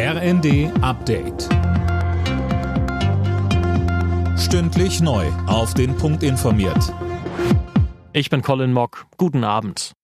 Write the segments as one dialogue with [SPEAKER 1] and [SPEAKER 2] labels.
[SPEAKER 1] RND Update. Stündlich neu. Auf den Punkt informiert.
[SPEAKER 2] Ich bin Colin Mock. Guten Abend.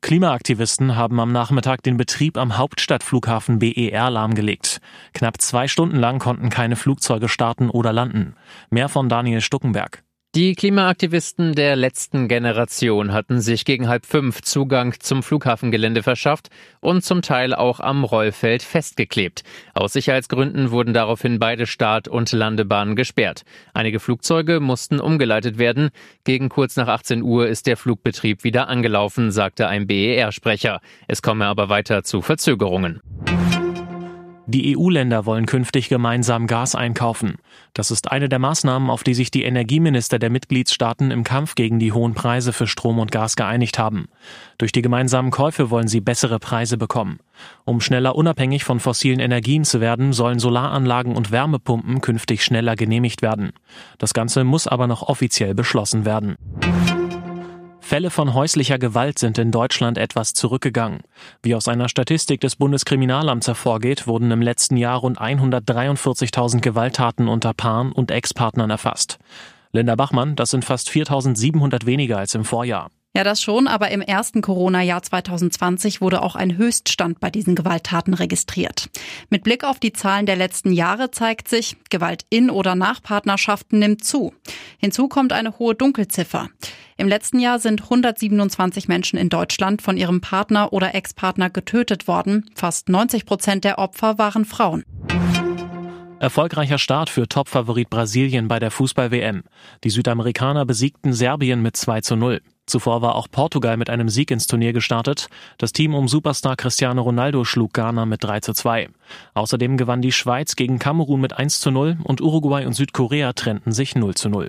[SPEAKER 2] Klimaaktivisten haben am Nachmittag den Betrieb am Hauptstadtflughafen BER lahmgelegt. Knapp zwei Stunden lang konnten keine Flugzeuge starten oder landen. Mehr von Daniel Stuckenberg.
[SPEAKER 3] Die Klimaaktivisten der letzten Generation hatten sich gegen halb fünf Zugang zum Flughafengelände verschafft und zum Teil auch am Rollfeld festgeklebt. Aus Sicherheitsgründen wurden daraufhin beide Start- und Landebahnen gesperrt. Einige Flugzeuge mussten umgeleitet werden. Gegen kurz nach 18 Uhr ist der Flugbetrieb wieder angelaufen, sagte ein BER-Sprecher. Es komme aber weiter zu Verzögerungen.
[SPEAKER 2] Die EU-Länder wollen künftig gemeinsam Gas einkaufen. Das ist eine der Maßnahmen, auf die sich die Energieminister der Mitgliedstaaten im Kampf gegen die hohen Preise für Strom und Gas geeinigt haben. Durch die gemeinsamen Käufe wollen sie bessere Preise bekommen. Um schneller unabhängig von fossilen Energien zu werden, sollen Solaranlagen und Wärmepumpen künftig schneller genehmigt werden. Das Ganze muss aber noch offiziell beschlossen werden. Fälle von häuslicher Gewalt sind in Deutschland etwas zurückgegangen. Wie aus einer Statistik des Bundeskriminalamts hervorgeht, wurden im letzten Jahr rund 143.000 Gewalttaten unter Paaren und Ex-Partnern erfasst. Linda Bachmann, das sind fast 4.700 weniger als im Vorjahr.
[SPEAKER 4] Ja, das schon, aber im ersten Corona-Jahr 2020 wurde auch ein Höchststand bei diesen Gewalttaten registriert. Mit Blick auf die Zahlen der letzten Jahre zeigt sich, Gewalt in oder nach Partnerschaften nimmt zu. Hinzu kommt eine hohe Dunkelziffer. Im letzten Jahr sind 127 Menschen in Deutschland von ihrem Partner oder Ex-Partner getötet worden. Fast 90 Prozent der Opfer waren Frauen.
[SPEAKER 2] Erfolgreicher Start für Topfavorit Brasilien bei der Fußball-WM. Die Südamerikaner besiegten Serbien mit 2 zu 0. Zuvor war auch Portugal mit einem Sieg ins Turnier gestartet. Das Team um Superstar Cristiano Ronaldo schlug Ghana mit 3 zu 2. Außerdem gewann die Schweiz gegen Kamerun mit 1 zu 0 und Uruguay und Südkorea trennten sich 0 zu 0.